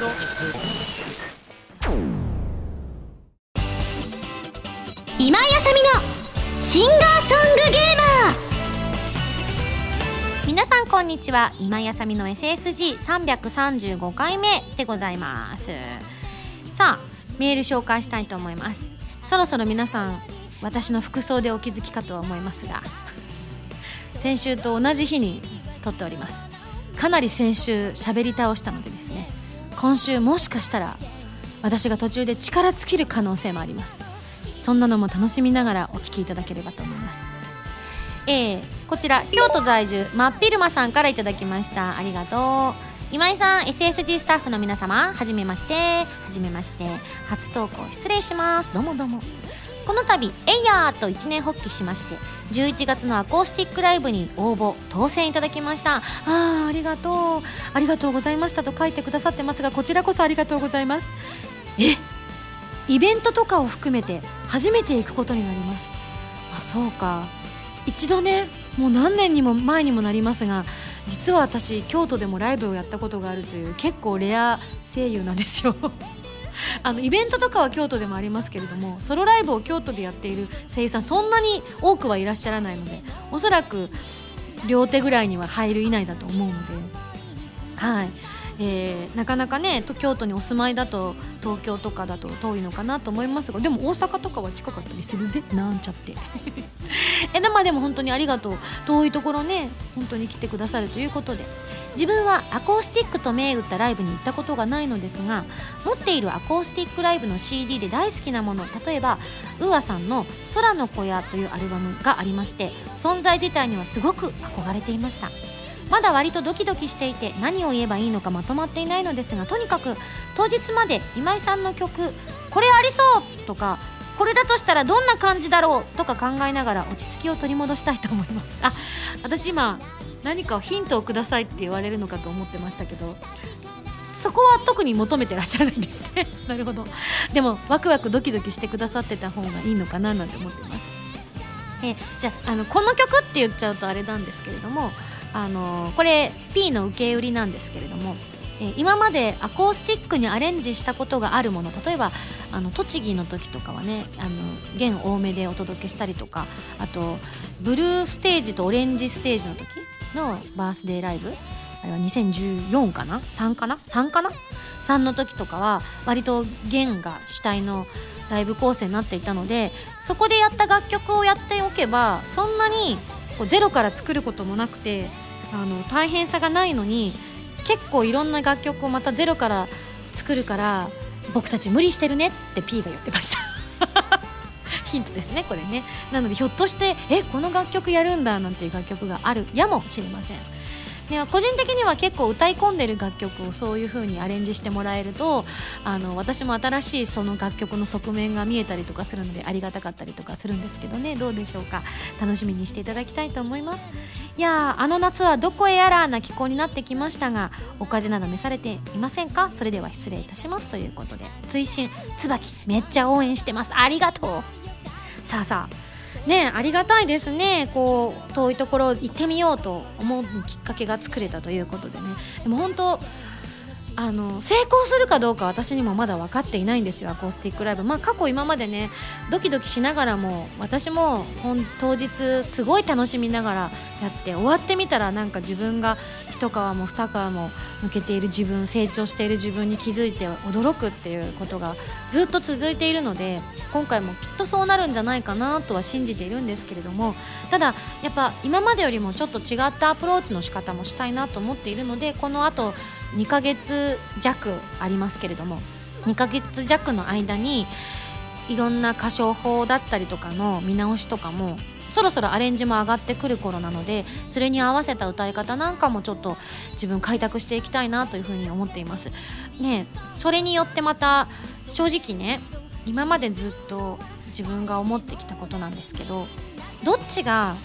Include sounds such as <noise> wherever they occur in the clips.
今井あさみのシンガーソングゲーマー。皆さんこんにちは。今井あさみの SSG335 回目でございます。さあメール紹介したいと思います。そろそろ皆さん私の服装でお気づきかとは思いますが先週と同じ日に撮っております。かなり先週喋り倒したのでですね。今週もしかしたら私が途中で力尽きる可能性もあります。そんなのも楽しみながらお聞きいただければと思います。えー、こちら京都在住真っ昼間さんからいただきました。ありがとう。今井さん SSG スタッフの皆様はじめましてはじめまして。初投稿失礼します。どうもどうも。この度「えいやー!」と一年発起しまして11月のアコースティックライブに応募当選いただきました。あーありがとう。ありがとうございましたと書いてくださってますがこちらこそありがとうございます。えイベントとかを含めて初めて行くことになります。あそうか。一度ねもう何年にも前にもなりますが実は私京都でもライブをやったことがあるという結構レア声優なんですよ。<laughs> あのイベントとかは京都でもありますけれどもソロライブを京都でやっている声優さんそんなに多くはいらっしゃらないのでおそらく両手ぐらいには入る以内だと思うので。はい。えー、なかなかね京都にお住まいだと東京とかだと遠いのかなと思いますがでも大阪とかは近かったりするぜ。なんちゃって。<laughs> えでまあでも本当にありがとう。遠いところね本当に来てくださるということで。自分はアコースティックと銘打ったライブに行ったことがないのですが持っているアコースティックライブの CD で大好きなもの例えばウーアさんの「空の小屋」というアルバムがありまして存在自体にはすごく憧れていましたまだ割とドキドキしていて何を言えばいいのかまとまっていないのですがとにかく当日まで今井さんの曲「これありそう!」とかこれだとしたらどんな感じだろうとか考えながら落ち着きを取り戻したいと思います。あ私今何かヒントをくださいって言われるのかと思ってましたけどそこは特に求めてらっしゃらないんですね。<laughs> なるほど。でもワクワクドキドキしてくださってた方がいいのかななんて思ってます。えじゃあのこの曲って言っちゃうとあれなんですけれどもあのこれ P の受け売りなんですけれども、え今までアコースティックにアレンジしたことがあるもの例えばあの栃木の時とかはねあの弦多めでお届けしたりとかあとブルーステージとオレンジステージの時のバースデーライブあれは2014かな？3かな？3かな？3の時とかは割と弦が主体のライブ構成になっていたのでそこでやった楽曲をやっておけばそんなにこうゼロから作ることもなくてあの大変さがないのに結構いろんな楽曲をまたゼロから作るから僕たち無理してるねって P が言ってました。<laughs> ヒントですねこれね。なのでひょっとしてえこの楽曲やるんだなんていう楽曲があるやもしれません。で個人的には結構歌い込んでる楽曲をそういう風にアレンジしてもらえるとあの私も新しいその楽曲の側面が見えたりとかするのでありがたかったりとかするんですけどね。どうでしょうか。楽しみにしていただきたいと思います。いやあの夏はどこへやらな気候になってきましたがお風邪など召されていませんか？それでは失礼いたしますということで追伸椿めっちゃ応援してます。ありがとう。さあさあねありがたいですね。こう遠いところ行ってみようと思うきっかけが作れたということでね。でも本当あの成功するかどうか私にもまだ分かっていないんですよアコースティックライブ。まあ過去今までねドキドキしながらも私も当日すごい楽しみながらやって終わってみたらなんか自分が一皮も二皮も抜けている自分成長している自分に気づいて驚くっていうことがずっと続いているので今回もきっとそうなるんじゃないかなとは信じているんですけれどもただやっぱ今までよりもちょっと違ったアプローチの仕方もしたいなと思っているのでこのあと2ヶ月弱ありますけれども2ヶ月弱の間にいろんな歌唱法だったりとかの見直しとかもそろそろアレンジも上がってくる頃なのでそれに合わせた歌い方なんかもちょっと自分開拓していきたいなというふうに思っています。ねそれによってまた正直ね今までずっと自分が思ってきたことなんですけどどっちが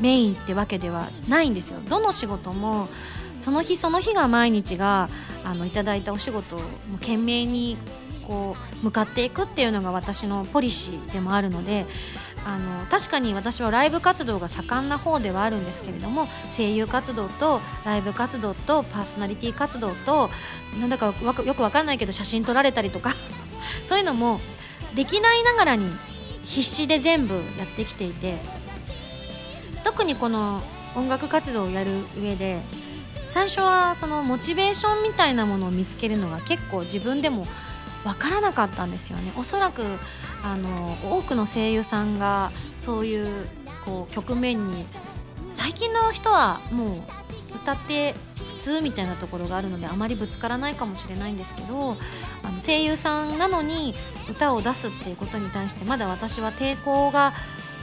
メインってわけではないんですよ。どの仕事もその日その日が毎日があのいただいたお仕事を懸命にこう向かっていくっていうのが私のポリシーでもあるのであの確かに私はライブ活動が盛んな方ではあるんですけれども声優活動とライブ活動とパーソナリティ活動となんだかよくわかんないけど写真撮られたりとか <laughs> そういうのもできないながらに必死で全部やってきていて特にこの音楽活動をやる上で最初はそのモチベーションみたいなものを見つけるのが結構自分でも分からなかったんですよね。おそらくあの多くの声優さんがそういうこう局面に最近の人はもう歌って普通みたいなところがあるのであまりぶつからないかもしれないんですけどあの声優さんなのに歌を出すっていうことに対してまだ私は抵抗が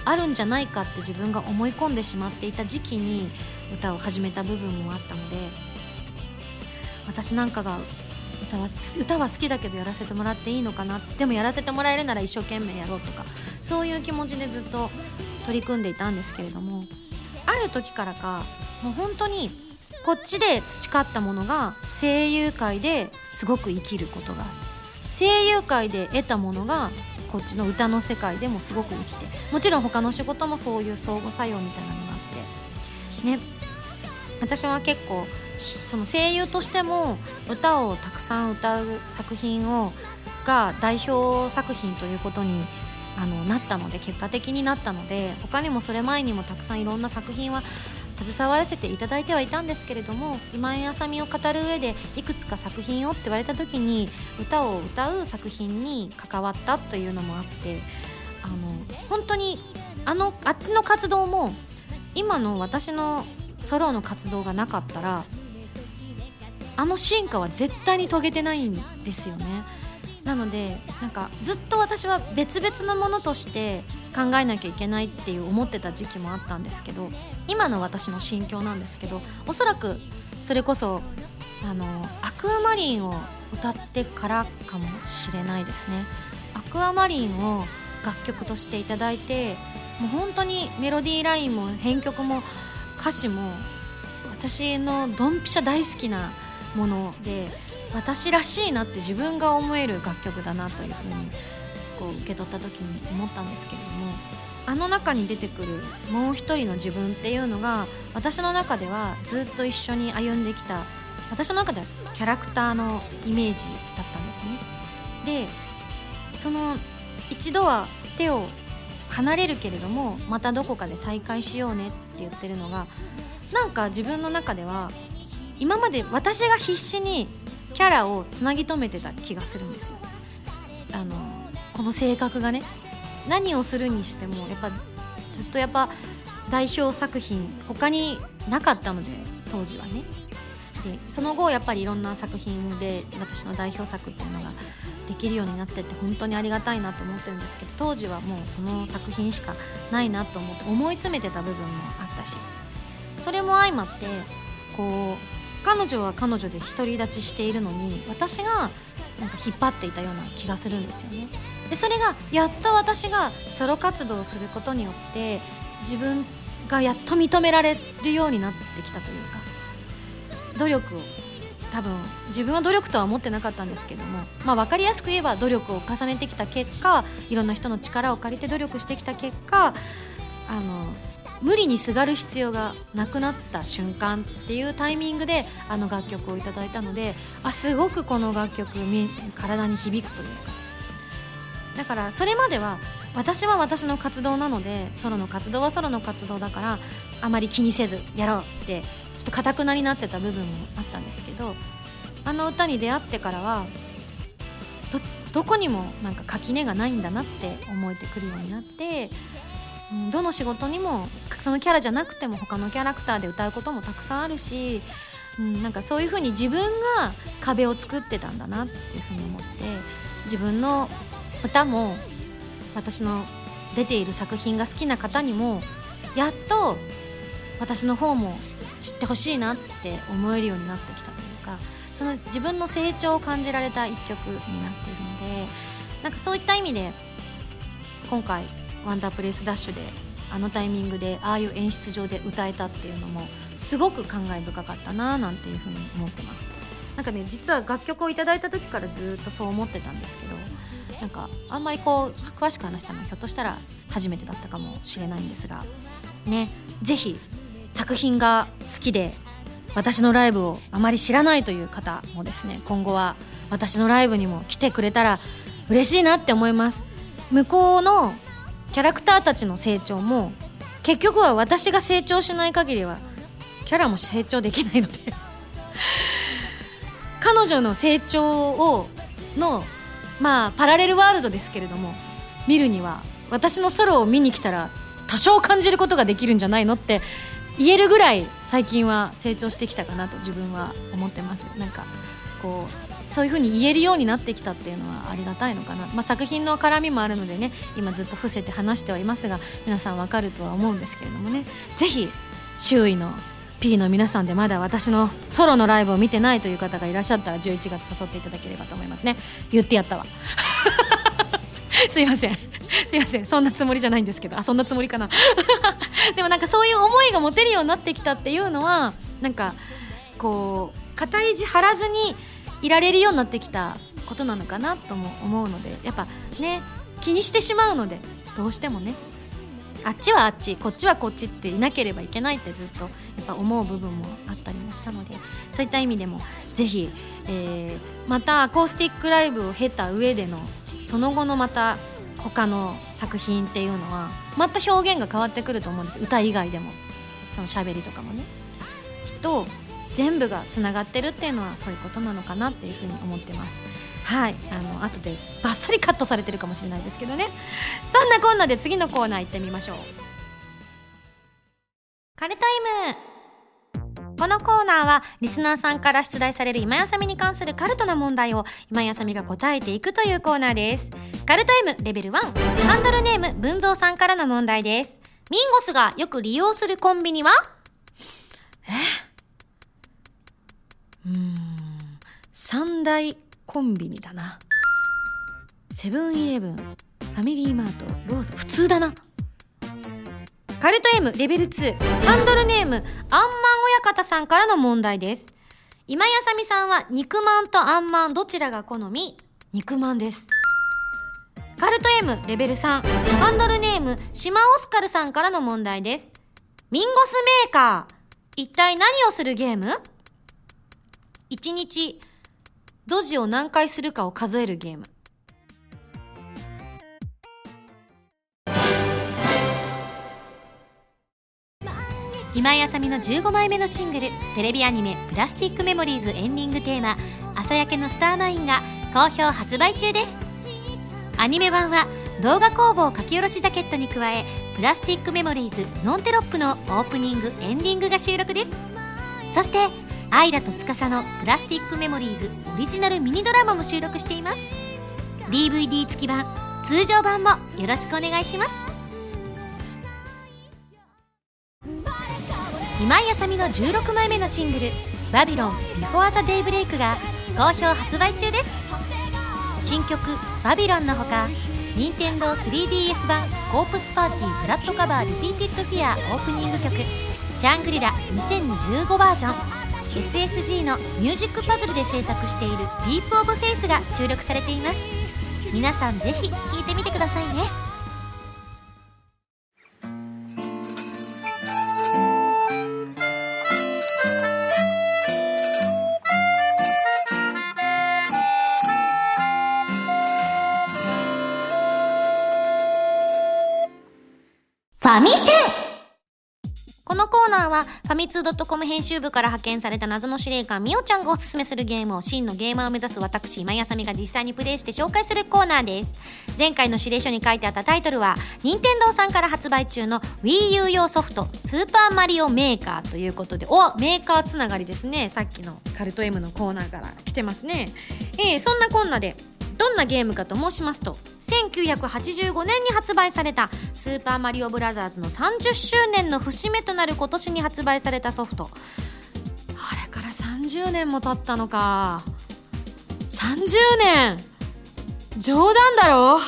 あるんじゃないかって自分が思い込んでしまっていた時期に歌を始めた部分もあったので私なんかが歌は歌は好きだけどやらせてもらっていいのかなでもやらせてもらえるなら一生懸命やろうとかそういう気持ちでずっと取り組んでいたんですけれどもある時からかもう本当にこっちで培ったものが声優界ですごく生きることが声優界で得たものがこっちの歌の世界でもすごく生きてもちろん他の仕事もそういう相互作用みたいなのがあってね私は結構その声優としても歌をたくさん歌う作品をが代表作品ということにあのなったので結果的になったので他にもそれ前にもたくさんいろんな作品は携わらせていただいてはいたんですけれども今井あさみを語る上でいくつか作品をって言われた時に歌を歌う作品に関わったというのもあってあの本当にあのあっちの活動も今の私のソロの活動がなかったらあの進化は絶対に遂げてないんですよね。なのでなんかずっと私は別々のものとして考えなきゃいけないっていう思ってた時期もあったんですけど今の私の心境なんですけどおそらくそれこそあのアクアマリンを歌ってからかもしれないですね。アクアマリンを楽曲としていただいてもう本当にメロディーラインも編曲も歌詞も私のドンピシャ大好きなもので私らしいなって自分が思える楽曲だなというふうにこう受け取った時に思ったんですけれどもあの中に出てくるもう一人の自分っていうのが私の中ではずっと一緒に歩んできた私の中ではキャラクターのイメージだったんですね。でその一度は手を離れるけれどもまたどこかで再会しようねって言ってるのがなんか自分の中では今まで私が必死にキャラをつなぎ止めてた気がするんですよ。あのこの性格がね。何をするにしてもやっぱずっとやっぱ代表作品他になかったので当時はね。でその後やっぱりいろんな作品で私の代表作っていうのができるようになってって本当にありがたいなと思ってるんですけど当時はもうその作品しかないなと思って思い詰めてた部分もあったしそれも相まってこう彼女は彼女で独り立ちしているのに私がなんか引っ張っていたような気がするんですよね。でそれがやっと私がソロ活動をすることによって自分がやっと認められるようになってきたというか努力を多分自分は努力とは思ってなかったんですけども、まあ、分かりやすく言えば努力を重ねてきた結果いろんな人の力を借りて努力してきた結果あの無理にすがる必要がなくなった瞬間っていうタイミングであの楽曲をいただいたのであすごくこの楽曲体に響くというか。だからそれまでは私は私の活動なのでソロの活動はソロの活動だからあまり気にせずやろうってちょっとかたくなになってた部分もあったんですけどあの歌に出会ってからはどどこにもなんか垣根がないんだなって思えてくるようになってうんどの仕事にもそのキャラじゃなくても他のキャラクターで歌うこともたくさんあるし、うん、なんかそういうふうに自分が壁を作ってたんだなっていうふうに思って自分の歌も私の出ている作品が好きな方にもやっと私の方も知ってほしいなって思えるようになってきたというかその自分の成長を感じられた一曲になっているのでなんかそういった意味で今回ワンダープレイスダッシュであのタイミングでああいう演出上で歌えたっていうのもすごく感慨深かったななんていうふうに思ってます。なんかね実は楽曲をいただいた時からずっとそう思ってたんですけどなんかあんまりこう詳しく話したのはひょっとしたら初めてだったかもしれないんですがねぜひ作品が好きで私のライブをあまり知らないという方もですね今後は私のライブにも来てくれたら嬉しいなって思います。向こうのキャラクターたちの成長も結局は私が成長しない限りはキャラも成長できないので <laughs> 彼女の成長をのまあパラレルワールドですけれども見るには私のソロを見に来たら多少感じることができるんじゃないのって言えるぐらい最近は成長してきたかなと自分は思ってます。なんかこうそういう風に言えるようになってきたっていうのはありがたいのかな、まあ、作品の絡みもあるのでね今ずっと伏せて話してはいますが皆さんわかるとは思うんですけれどもね。ぜひ周囲の P の皆さんでまだ私のソロのライブを見てないという方がいらっしゃったら11月誘っていただければと思いますね。言ってやったわ。<laughs> <laughs> すいません。すいません。そんなつもりじゃないんですけど。あそんなつもりかな。<laughs> でもなんかそういう思いが持てるようになってきたっていうのはなんかこう肩意地張らずにいられるようになってきたことなのかなとも思うのでやっぱね気にしてしまうのでどうしてもね。あっちはあっちこっちはこっちっていなければいけないってずっとやっぱ思う部分もあったりもしたのでそういった意味でもぜひ、えー、またアコースティックライブを経た上でのその後のまた他の作品っていうのはまた表現が変わってくると思うんです。歌以外でも。その喋りとかもね。きっと全部がつながってるっていうのはそういうことなのかなっていうふうに思ってます。はい。あの後でバッサリカットされてるかもしれないですけどね。そんなこんなで次のコーナー行ってみましょう。カルタイムこのコーナーはリスナーさんから出題される今やさみに関するカルトな問題を今やさみが答えていくというコーナーです。カルト M レベル1ハンドルネーム文蔵さんからの問題です。ミンゴスがよく利用するコンビニは？え？うん三大コンビニだな。セブンイレブンファミリーマートローソン。普通だな。カルト M レベル2ハンドルネームアンマン親方さんからの問題です。今やさみさんは肉まんとあんまんどちらが好み？肉まんです。カルト M レベル3ハンドルネーム島オスカルさんからの問題です。ミンゴスメーカー一体何をするゲーム？1日ドジを何回するかを数えるゲーム。今井あさみの15枚目のシングルテレビアニメ「プラスティックメモリーズ」エンディングテーマ「朝焼けのスターマイン」が好評発売中です。アニメ版は動画工房書き下ろしジャケットに加え「プラスティックメモリーズノンテロップ」のオープニングエンディングが収録です。そしてアイラと司の「プラスティックメモリーズ」オリジナルミニドラマも収録しています。DVD 付き版通常版もよろしくお願いします。今井あさみの16枚目のシングル「バビロンビフォーザデイブレイクが好評発売中です。新曲「バビロンのほか任天堂 3DS 版「コープスパーティーブラッドカバーリピーティッドフィア」オープニング曲「シャングリラ2015バージョン」SSG のミュージックパズルで制作している「ディープオブフェイスが収録されています。皆さんぜひ聴いてみてくださいね。ァミセこのコーナーはファミツー .com 編集部から派遣された謎の司令官みおちゃんがおすすめするゲームを真のゲーマーを目指す私今井あさみが実際にプレイして紹介するコーナーです。前回の指令書に書いてあったタイトルは任天堂さんから発売中の WiiU 用ソフト「スーパーマリオメーカー」ということでおメーカーつながりですね。さっきのカルト M のコーナーから来てますね。えー、そんなこんなでどんなゲームかと申しますと1985年に発売された「スーパーマリオブラザーズ」の30周年の節目となる今年に発売されたソフト。あれから30年も経ったのか。30年冗談だろ?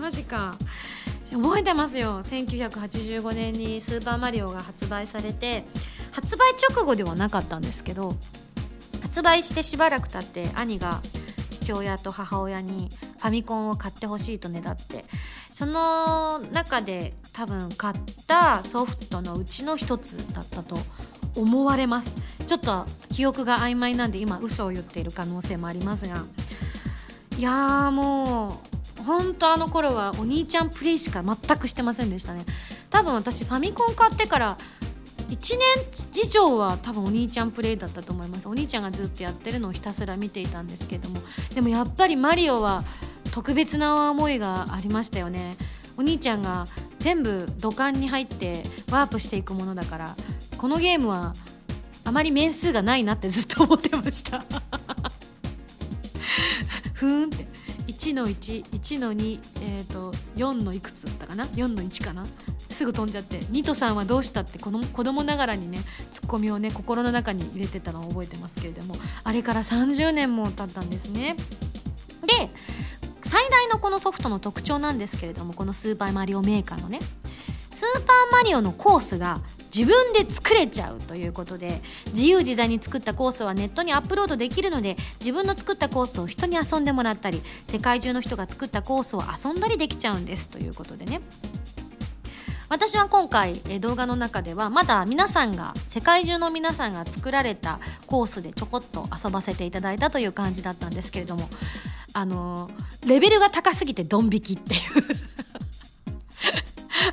マジか。覚えてますよ。1985年に「スーパーマリオ」が発売されて発売直後ではなかったんですけど発売してしばらく経って兄が父親と母親にファミコンを買ってほしいとねだって。その中で多分買ったソフトのうちの一つだったと思われます。ちょっと記憶が曖昧なんで今嘘を言っている可能性もありますが。いやーもう本当あの頃はお兄ちゃんプレイしか全くしてませんでしたね。多分私ファミコン買ってから1年以上は多分お兄ちゃんプレイだったと思います。お兄ちゃんがずっとやってるのをひたすら見ていたんですけども。でもやっぱりマリオは特別な思いがありましたよね。お兄ちゃんが全部土管に入ってワープしていくものだからこのゲームはあまり面数がないなってずっと思ってました。<laughs> ふーんって。1の11の2、えーと、4のいくつだったかな？4の1かな？すぐ飛んじゃってニトさんはどうしたってこの子供ながらにねツッコミをね心の中に入れてたのを覚えてますけれどもあれから30年も経ったんですね。で最大のこのソフトの特徴なんですけれどもこのスーパーマリオメーカーのねスーパーマリオのコースが自分で作れちゃうということで自由自在に作ったコースはネットにアップロードできるので自分の作ったコースを人に遊んでもらったり世界中の人が作ったコースを遊んだりできちゃうんですということでね。私は今回動画の中ではまだ皆さんが世界中の皆さんが作られたコースでちょこっと遊ばせていただいたという感じだったんですけれどもあのレベルが高すぎてドン引きっていう。<laughs>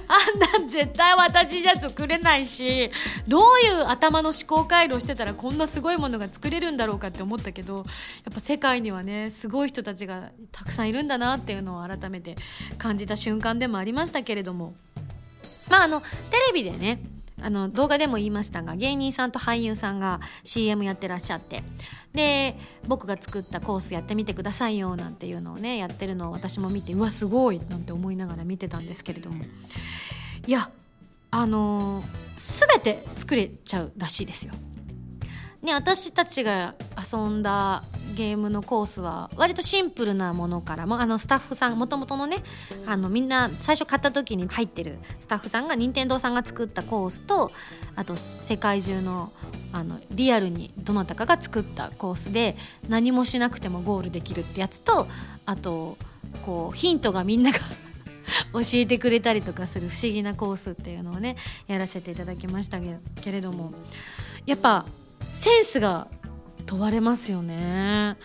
あんなん絶対私じゃ作れないしどういう頭の思考回路してたらこんなすごいものが作れるんだろうかって思ったけどやっぱ世界にはねすごい人たちがたくさんいるんだなっていうのを改めて感じた瞬間でもありましたけれども。まああのテレビでねあの動画でも言いましたが芸人さんと俳優さんが CM やってらっしゃってで僕が作ったコースやってみてくださいよなんていうのをねやってるのを私も見てうわすごいなんて思いながら見てたんですけれどもいやあのー、全て作れちゃうらしいですよ。ね、私たちが遊んだゲームのコースは割とシンプルなものからもあのスタッフさんもともとのねあのみんな最初買った時に入ってるスタッフさんが任天堂さんが作ったコースとあと世界中のあのリアルにどなたかが作ったコースで何もしなくてもゴールできるってやつとあとこうヒントがみんなが <laughs> 教えてくれたりとかする不思議なコースっていうのをねやらせていただきましたけれどもやっぱセンスが問われますよね。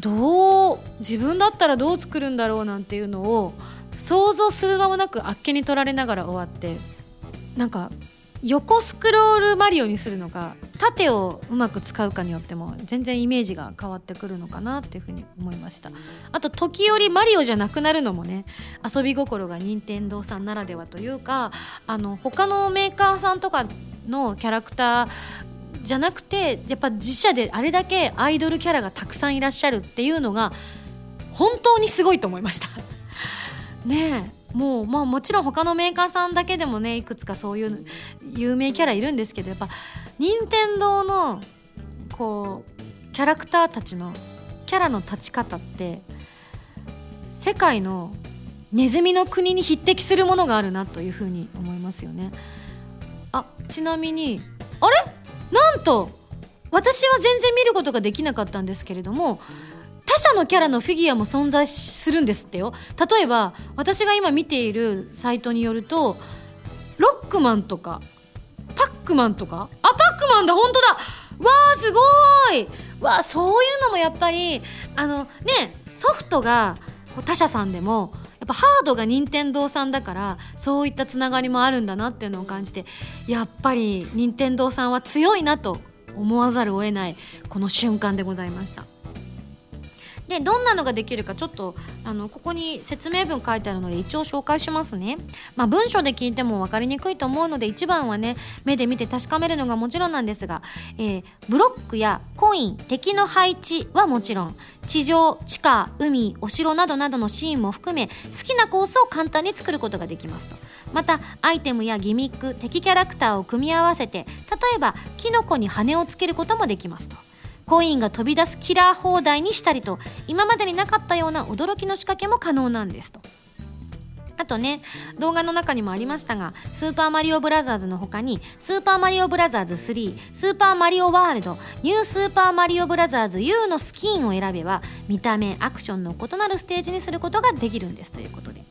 どう自分だったらどう作るんだろうなんていうのを想像する間もなくあっけに取られながら終わってなんか横スクロールマリオにするのか縦をうまく使うかによっても全然イメージが変わってくるのかなっていうふうに思いましたあと時折マリオじゃなくなるのもね遊び心が任天堂さんならではというかあの他のメーカーさんとかのキャラクターじゃなくてやっぱ自社であれだけアイドルキャラがたくさんいらっしゃるっていうのが本当にすごいと思いました。<laughs> ねえ。もうまあもちろん他のメーカーさんだけでもねいくつかそういう有名キャラいるんですけどやっぱ任天堂のこうキャラクターたちのキャラの立ち方って世界のネズミの国に匹敵するものがあるなというふうに思いますよね。あちなみにあれ？なんと私は全然見ることができなかったんですけれども他社のキャラのフィギュアも存在するんですってよ。例えば私が今見ているサイトによるとロックマンとかパックマンとかあパックマンだ本当だ。わーすごい。わそういうのもやっぱりあのねソフトが他社さんでもっぱハードが任天堂さんだからそういったつながりもあるんだなっていうのを感じてやっぱり任天堂さんは強いなと思わざるを得ないこの瞬間でございました。でどんなのができるかちょっとあのここに説明文書いてあるので一応紹介しますね、まあ、文章で聞いても分かりにくいと思うので一番はね目で見て確かめるのがもちろんなんですが、えー、ブロックやコイン敵の配置はもちろん地上地下海お城などなどのシーンも含め好きなコースを簡単に作ることができますと。またアイテムやギミック敵キャラクターを組み合わせて例えばキノコに羽をつけることもできますと。コインが飛び出すキラー放題にしたりと今までになかったような驚きの仕掛けも可能なんですと。あとね動画の中にもありましたが「スーパーマリオブラザーズ」の他に「スーパーマリオブラザーズ3」「スーパーマリオワールド」「ニュースーパーマリオブラザーズ U」のスキンを選べば見た目アクションの異なるステージにすることができるんですということで。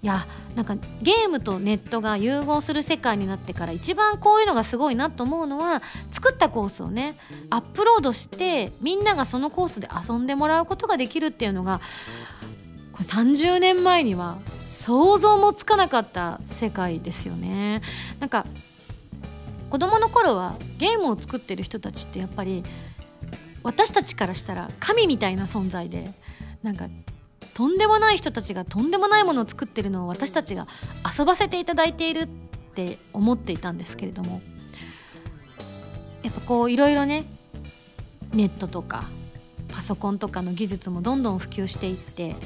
いやなんかゲームとネットが融合する世界になってから一番こういうのがすごいなと思うのは作ったコースをねアップロードしてみんながそのコースで遊んでもらうことができるっていうのがこれ30年前には想像もつかなかった世界ですよね。なんか子供の頃はゲームを作ってる人たちってやっぱり私たちからしたら神みたいな存在でなんかとんでもない人たちがとんでもないものを作ってるのを私たちが遊ばせていただいているって思っていたんですけれどもやっぱこういろいろねネットとかパソコンとかの技術もどんどん普及していって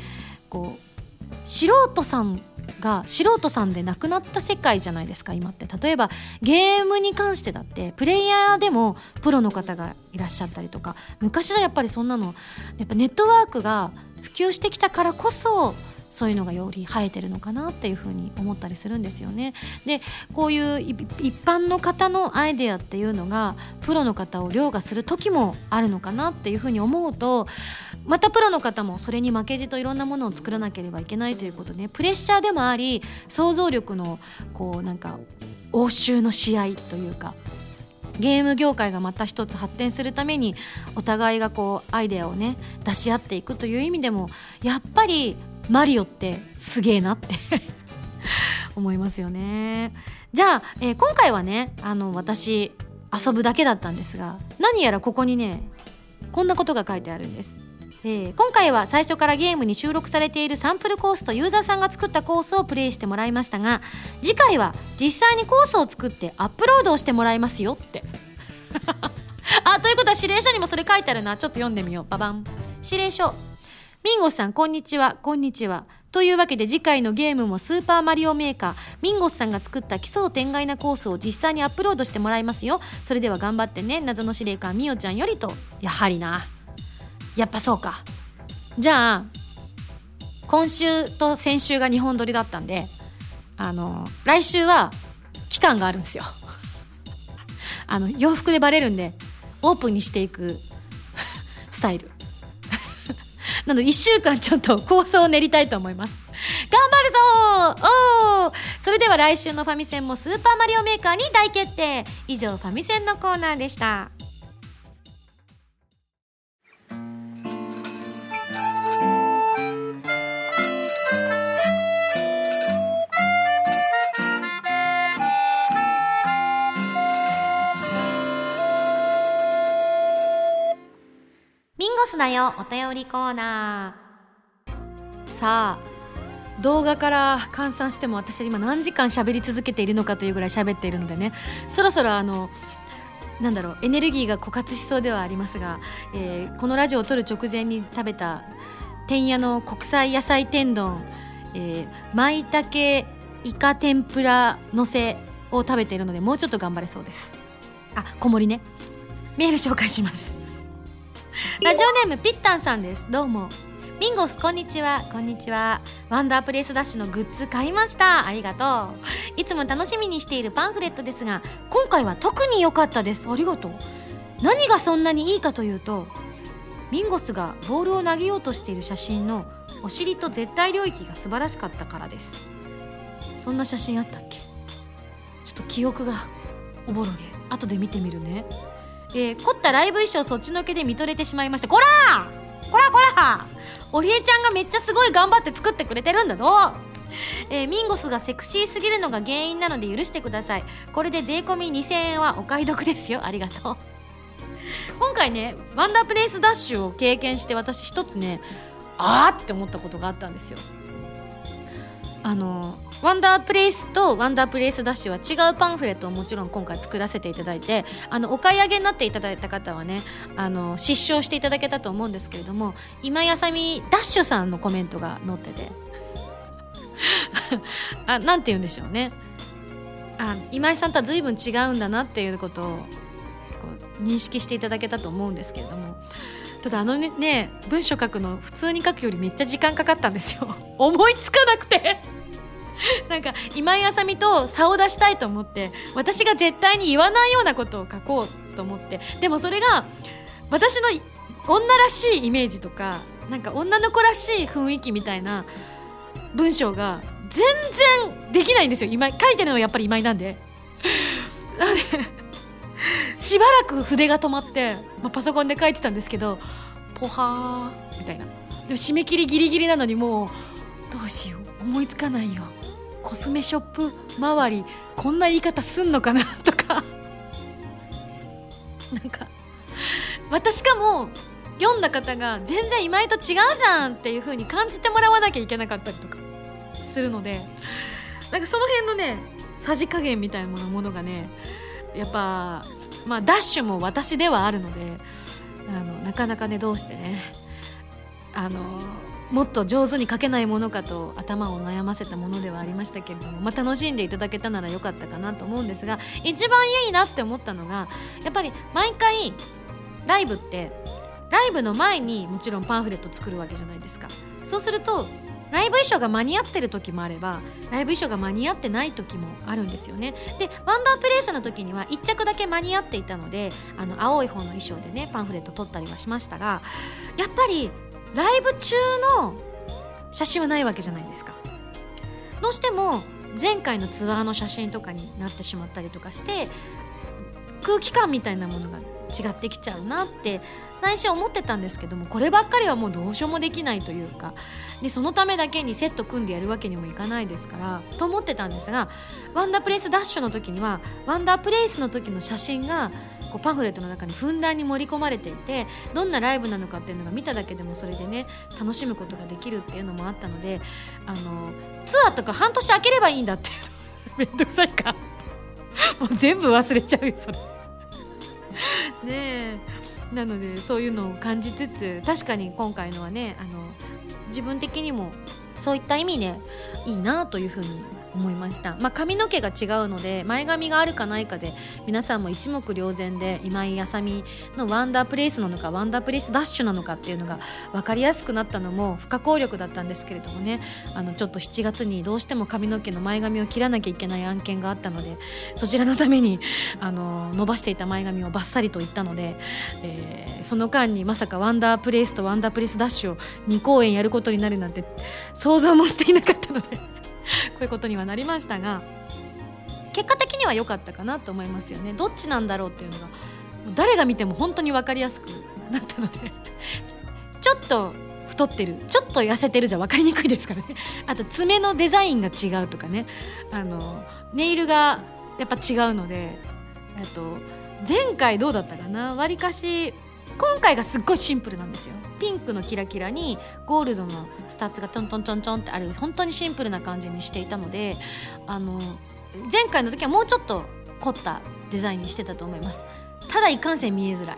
こう素人さんが素人さんでなくなった世界じゃないですか今って。例えばゲームに関してだってプレイヤーでもプロの方がいらっしゃったりとか昔はやっぱりそんなのやっぱネットワークが普及してきたからこそそういうのがより生えてるのかなっていうふうに思ったりするんですよね。でこういう一般の方のアイデアっていうのがプロの方を凌駕する時もあるのかなっていうふうに思うとまたプロの方もそれに負けじといろんなものを作らなければいけないということで、ね、プレッシャーでもあり想像力のこうなんか応酬の試合というかゲーム業界がまた一つ発展するためにお互いがこうアイデアをね出し合っていくという意味でもやっぱりマリオってすげえなって <laughs> 思いますよね。じゃあ、えー、今回はねあの私遊ぶだけだったんですが何やらここにねこんなことが書いてあるんです。えー、今回は最初からゲームに収録されているサンプルコースとユーザーさんが作ったコースをプレイしてもらいましたが次回は実際にコースを作ってアップロードをしてもらいますよって。<laughs> あということは指令書にもそれ書いてあるな。ちょっと読んでみよう。ババン。指令書。ミンゴさんこんにちは。こんにちは。というわけで次回のゲームもスーパーマリオメーカーミンゴスさんが作った奇想天外なコースを実際にアップロードしてもらいますよ。それでは頑張ってね。謎の司令官みおちゃんよりと。やはりな。やっぱそうか。じゃあ今週と先週が2本撮りだったんであの来週は期間があるんですよ。あの洋服でバレるんでオープンにしていくスタイル。なので1週間ちょっと構想を練りたいと思います。頑張るぞおおそれでは来週のファミセンもスーパーマリオメーカーに大決定。以上ファミセンのコーナーでした。スだよお便りコーナー。さあ動画から換算しても私は今何時間喋り続けているのかというぐらい喋っているのでね。そろそろあのなんだろうエネルギーが枯渇しそうではありますが、えー、このラジオを撮る直前に食べた天屋の国際野菜天丼、えー、舞茸イカ天ぷらのせを食べているのでもうちょっと頑張れそうです。あ小盛ね。メール紹介します。ラジオネームピッタンさんです。どうも。ミンゴスこんにちは。こんにちは。ワンダープレイスダッシュのグッズ買いました。ありがとう。いつも楽しみにしているパンフレットですが今回は特に良かったです。ありがとう。何がそんなにいいかというとミンゴスがボールを投げようとしている写真のお尻と絶対領域が素晴らしかったからです。そんな写真あったっけ？ちょっと記憶がおぼろげ。後で見てみるね。えー、凝ったライブ衣装そっちのけで見とれてしまいました。こらこらこらオリエちゃんがめっちゃすごい頑張って作ってくれてるんだぞ。えー、ミンゴスがセクシーすぎるのが原因なので許してください。これで税込み2000円はお買い得ですよ。ありがとう。今回ねワンダープレイスダッシュを経験して私一つねあーって思ったことがあったんですよ。あのワンダープレイスとワンダープレイスダッシュは違うパンフレットをもちろん今回作らせていただいてあのお買い上げになっていただいた方はねあの失笑していただけたと思うんですけれども今やさみダッシュさんのコメントが載ってて。<laughs> あなんて言うんでしょうね。あ今井さんとは随分違うんだなっていうことをこう認識していただけたと思うんですけれども。ただあのね文章書くの普通に書くよりめっちゃ時間かかったんですよ。<laughs> 思いつかなくて。<laughs> なんか今井あさみと差を出したいと思って私が絶対に言わないようなことを書こうと思ってでもそれが私の女らしいイメージとかなんか女の子らしい雰囲気みたいな文章が全然できないんですよ。今書いてるのはやっぱり今井なんで。しばらく筆が止まって、まあ、パソコンで書いてたんですけどポハーみたいな。でも締め切りギリギリなのにもうどうしよう。思いつかないよ。コスメショップ周りこんな言い方すんのかなとか。<laughs> なんか私しかも読んだ方が全然今井と違うじゃんっていう風に感じてもらわなきゃいけなかったりとか。するのでなんかその辺のねさじ加減みたいなものがねやっぱまあダッシュも私ではあるのであのなかなかねどうしてねあのもっと上手に書けないものかと頭を悩ませたものではありましたけれども、まあ、楽しんでいただけたならよかったかなと思うんですが一番いいなって思ったのがやっぱり毎回ライブってライブの前にもちろんパンフレット作るわけじゃないですか。そうするとライブ衣装が間に合ってる時もあればライブ衣装が間に合ってない時もあるんですよね。でワンダープレイスの時には1着だけ間に合っていたのであの青い方の衣装でねパンフレット撮ったりはしましたがやっぱりライブ中の写真はないわけじゃないですか。どうしても前回のツアーの写真とかになってしまったりとかして空気感みたいなものが違ってきちゃうなって内心思ってたんですけどもこればっかりはもうどうしようもできないというかでそのためだけにセット組んでやるわけにもいかないですからと思ってたんですがワンダープレイスダッシュの時にはワンダープレイスの時の写真がこうパンフレットの中にふんだんに盛り込まれていてどんなライブなのかっていうのが見ただけでもそれでね楽しむことができるっていうのもあったのであのツアーとか半年空ければいいんだっていうめんどくさいか。<laughs> もう全部忘れちゃうよそれ。<laughs> ねえ。なのでそういうのを感じつつ確かに今回のはねあの自分的にもそういった意味でいいなというふうに思いました、まあ、髪の毛が違うので前髪があるかないかで皆さんも一目瞭然で今井あさみのワンダープレイスなのかワンダープレイスダッシュなのかっていうのが分かりやすくなったのも不可抗力だったんですけれどもね。あのちょっと7月にどうしても髪の毛の前髪を切らなきゃいけない案件があったのでそちらのためにあの伸ばしていた前髪をバッサリといったので、えー、その間にまさかワンダープレイスとワンダープレイスダッシュを2公演やることになるなんて想像もしていなかったので。<laughs> こういうことにはなりましたが結果的には良かったかなと思いますよね。どっちなんだろうっていうのが誰が見ても本当に分かりやすくなったので <laughs> ちょっと太ってるちょっと痩せてるじゃ分かりにくいですからね。<laughs> あと爪のデザインが違うとかね。あのネイルがやっぱ違うのでと前回どうだったかな？わりかし今回がすっごいシンプルなんですよ。ピンクのキラキラにゴールドのスタッズがちょんちょんちょんちょんってある本当にシンプルな感じにしていたのであの前回の時はもうちょっと凝ったデザインにしてたと思います。ただいかんせん見えづらい。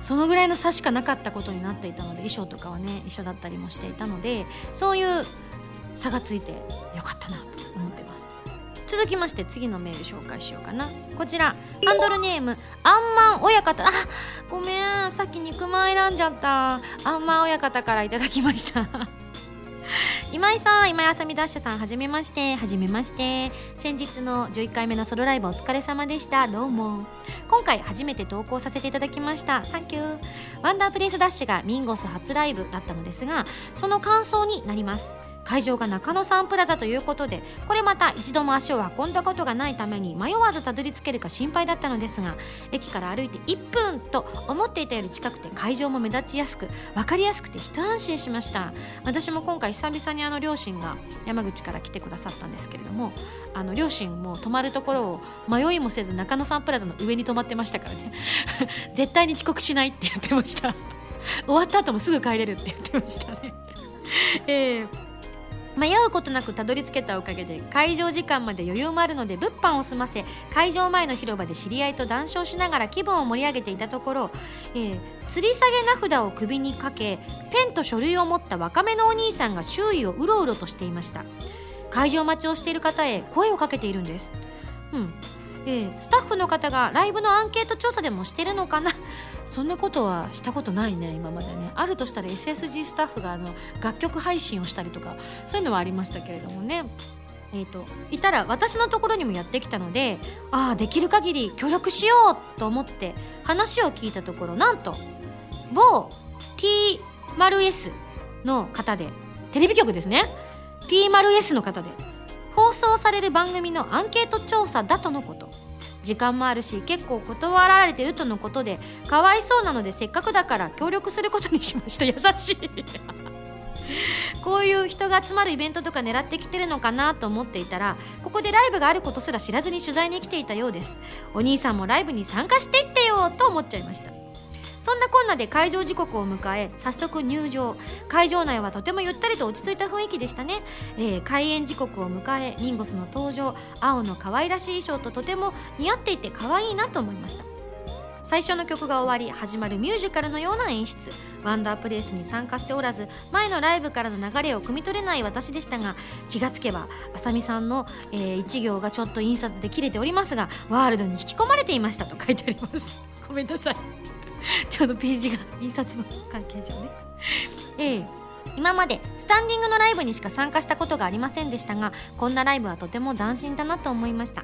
そのぐらいの差しかなかったことになっていたので衣装とかはね一緒だったりもしていたのでそういう差がついてよかったなと思ってます。続きまして次のメール紹介しようかな。こちら。ハンドルネーム。あんまん親方。あごめん。さっき肉まん選んじゃった。あんまん親方からいただきました。<laughs> 今井さん今井あさみダッシュさんはじめまして。はじめまして。先日の11回目のソロライブお疲れ様でした。どうも。今回初めて投稿させていただきました。サンキューワンダープレイスダッシュがミンゴス初ライブだったのですがその感想になります。会場が中野サンプラザということでこれまた一度も足を運んだことがないために迷わずたどり着けるか心配だったのですが駅から歩いて1分と思っていたより近くて会場も目立ちやすく分かりやすくて一安心しました。私も今回久々にあの両親が山口から来てくださったんですけれどもあの両親も泊まるところを迷いもせず中野サンプラザの上に泊まってましたからね。<laughs> 絶対に遅刻しないって言ってました。終わった後もすぐ帰れるって言ってましたね。えー迷うことなくたどり着けたおかげで会場時間まで余裕もあるので物販を済ませ会場前の広場で知り合いと談笑しながら気分を盛り上げていたところ、えー、吊り下げ名札を首にかけペンと書類を持った若めのお兄さんが周囲をうろうろとしていました。会場待ちをしている方へ声をかけているんです。うん。えー、スタッフの方がライブのアンケート調査でもしてるのかな？<laughs> そんなことはしたことないね今までね。あるとしたら SSG スタッフがあの楽曲配信をしたりとかそういうのはありましたけれどもね。えーと、いたら私のところにもやってきたのでああできる限り協力しようと思って話を聞いたところなんと某 T○S の方でテレビ局ですね。T○S の方で放送される番組のアンケート調査だとのこと。時間もあるし結構断られてるとのことでかわいそうなのでせっかくだから協力することにしました。<laughs> 優しい。<laughs> こういう人が集まるイベントとか狙ってきてるのかなと思っていたらここでライブがあることすら知らずに取材に来ていたようです。お兄さんもライブに参加していってよと思っちゃいました。そんなこんなで会場時刻を迎え早速入場。会場内はとてもゆったりと落ち着いた雰囲気でしたね、えー、開演時刻を迎えミンゴスの登場。青の可愛らしい衣装ととても似合っていて可愛いなと思いました。最初の曲が終わり始まるミュージカルのような演出。ワンダープレイスに参加しておらず前のライブからの流れを汲み取れない私でしたが気がつけばあさみさんの、えー、1行がちょっと印刷で切れておりますがワールドに引き込まれていましたと書いてあります。ごめんなさい。<laughs> ちょうどページが印刷の関係上ね。ええ。今までスタンディングのライブにしか参加したことがありませんでしたがこんなライブはとても斬新だなと思いました。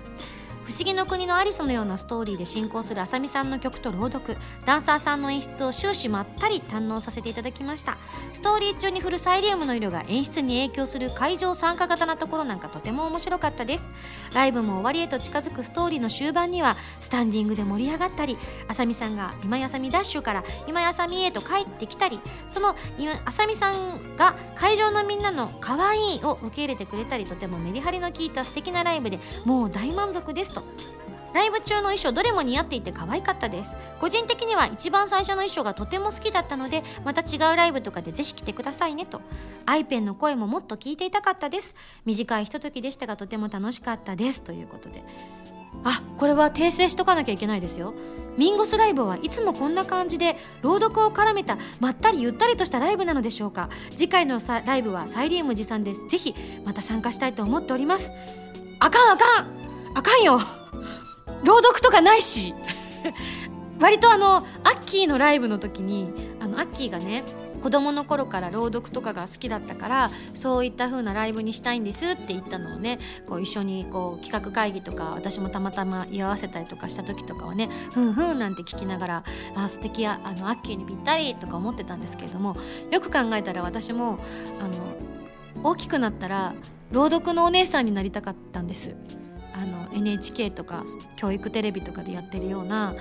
不思議の国のアリスのようなストーリーで進行するあさみさんの曲と朗読。ダンサーさんの演出を終始まったり堪能させていただきました。ストーリー中に振るサイリウムの色が演出に影響する会場参加型なところなんかとても面白かったです。ライブも終わりへと近づくストーリーの終盤にはスタンディングで盛り上がったりあさみさんが今やさみダッシュから今やさみへと帰ってきたりそのあさみさんが会場のみんなの可愛いを受け入れてくれたりとてもメリハリの効いた素敵なライブでもう大満足です。と。ライブ中の衣装どれも似合っていて可愛かったです。個人的には一番最初の衣装がとても好きだったのでまた違うライブとかでぜひ来てくださいねと。アイペンの声ももっと聞いていたかったです。短いひとときでしたがとても楽しかったです。ということで。あこれは訂正しとかなきゃいけないですよ。ミンゴスライブはいつもこんな感じで朗読を絡めたまったりゆったりとしたライブなのでしょうか。次回のライブはサイリウム持参です。ぜひまた参加したいと思っております。あかんあかんあかんよ朗読とかないし <laughs> 割とあのアッキーのライブの時にあのアッキーがね子供の頃から朗読とかが好きだったからそういった風なライブにしたいんですって言ったのをねこう一緒にこう企画会議とか私もたまたま居合わせたりとかした時とかはねふんふんなんて聞きながらあ素敵やあのアッキーにぴったりとか思ってたんですけれどもよく考えたら私もあの大きくなったら朗読のお姉さんになりたかったんです。あの NHK とか教育テレビとかでやってるような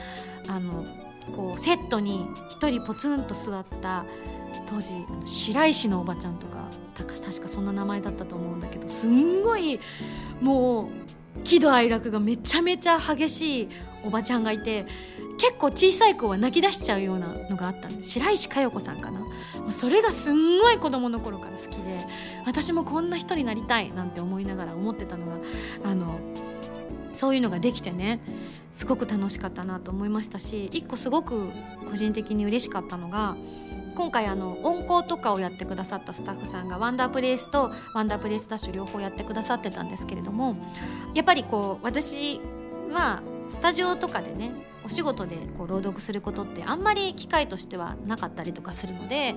あのこうセットに1人ポツンと座った当時白石のおばちゃんとか確かそんな名前だったと思うんだけどすんごいもう喜怒哀楽がめちゃめちゃ激しいおばちゃんがいて結構小さい子は泣き出しちゃうようなのがあったんで白石佳代子さんかな。それがすんごい子供の頃から好きで私もこんな人になりたいなんて思いながら思ってたのがあのそういうのができてねすごく楽しかったなと思いましたし一個すごく個人的に嬉しかったのが今回あの音効とかをやってくださったスタッフさんがワンダープレイスとワンダープレイスダッシュ両方やってくださってたんですけれどもやっぱりこう私はスタジオとかでねお仕事でこう朗読することってあんまり機会としてはなかったりとかするので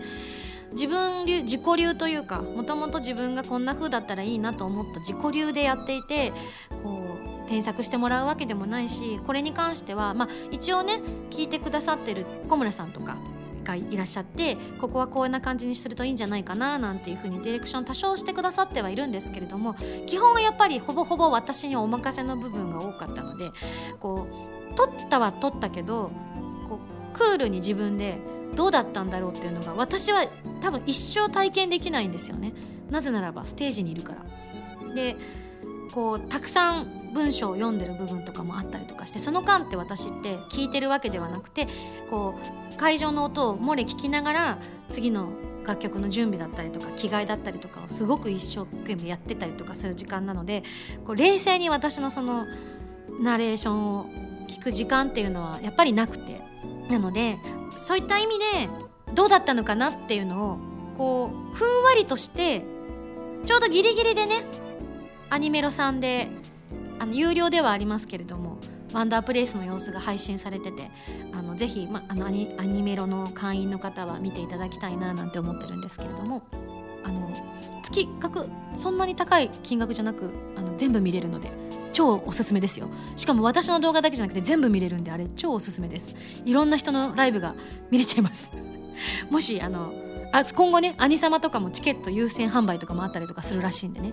自分流自己流というかもともと自分がこんな風だったらいいなと思った自己流でやっていてこう添削してもらうわけでもないしこれに関しては、まあ、一応ね聞いてくださってる小村さんとかがいらっしゃってここはこんな感じにするといいんじゃないかななんていう風にディレクション多少してくださってはいるんですけれども基本はやっぱりほぼほぼ私にお任せの部分が多かったのでこう取ったは取ったけどこうクールに自分でどうだったんだろうっていうのが私は多分一生体験できないんですよね。なぜならばステージにいるから。でこうたくさん文章を読んでる部分とかもあったりとかしてその間って私って聞いてるわけではなくてこう会場の音を漏れ聞きながら次の楽曲の準備だったりとか着替えだったりとかをすごく一生懸命やってたりとかする時間なのでこう冷静に私のそのナレーションを聞く時間っていうのはやっぱりなくて。なのでそういった意味でどうだったのかなっていうのをこうふんわりとしてちょうどギリギリでねアニメロさんであの有料ではありますけれどもワンダープレイスの様子が配信されててあのぜひ、ま、あのアニアニメロの会員の方は見ていただきたいななんて思ってるんですけれどもあの月額そんなに高い金額じゃなくあの全部見れるので超おすすめですよ。しかも私の動画だけじゃなくて全部見れるんであれ超おすすめです。いろんな人のライブが見れちゃいます。<laughs> もしあのあ今後ね兄様とかもチケット優先販売とかもあったりとかするらしいんでね。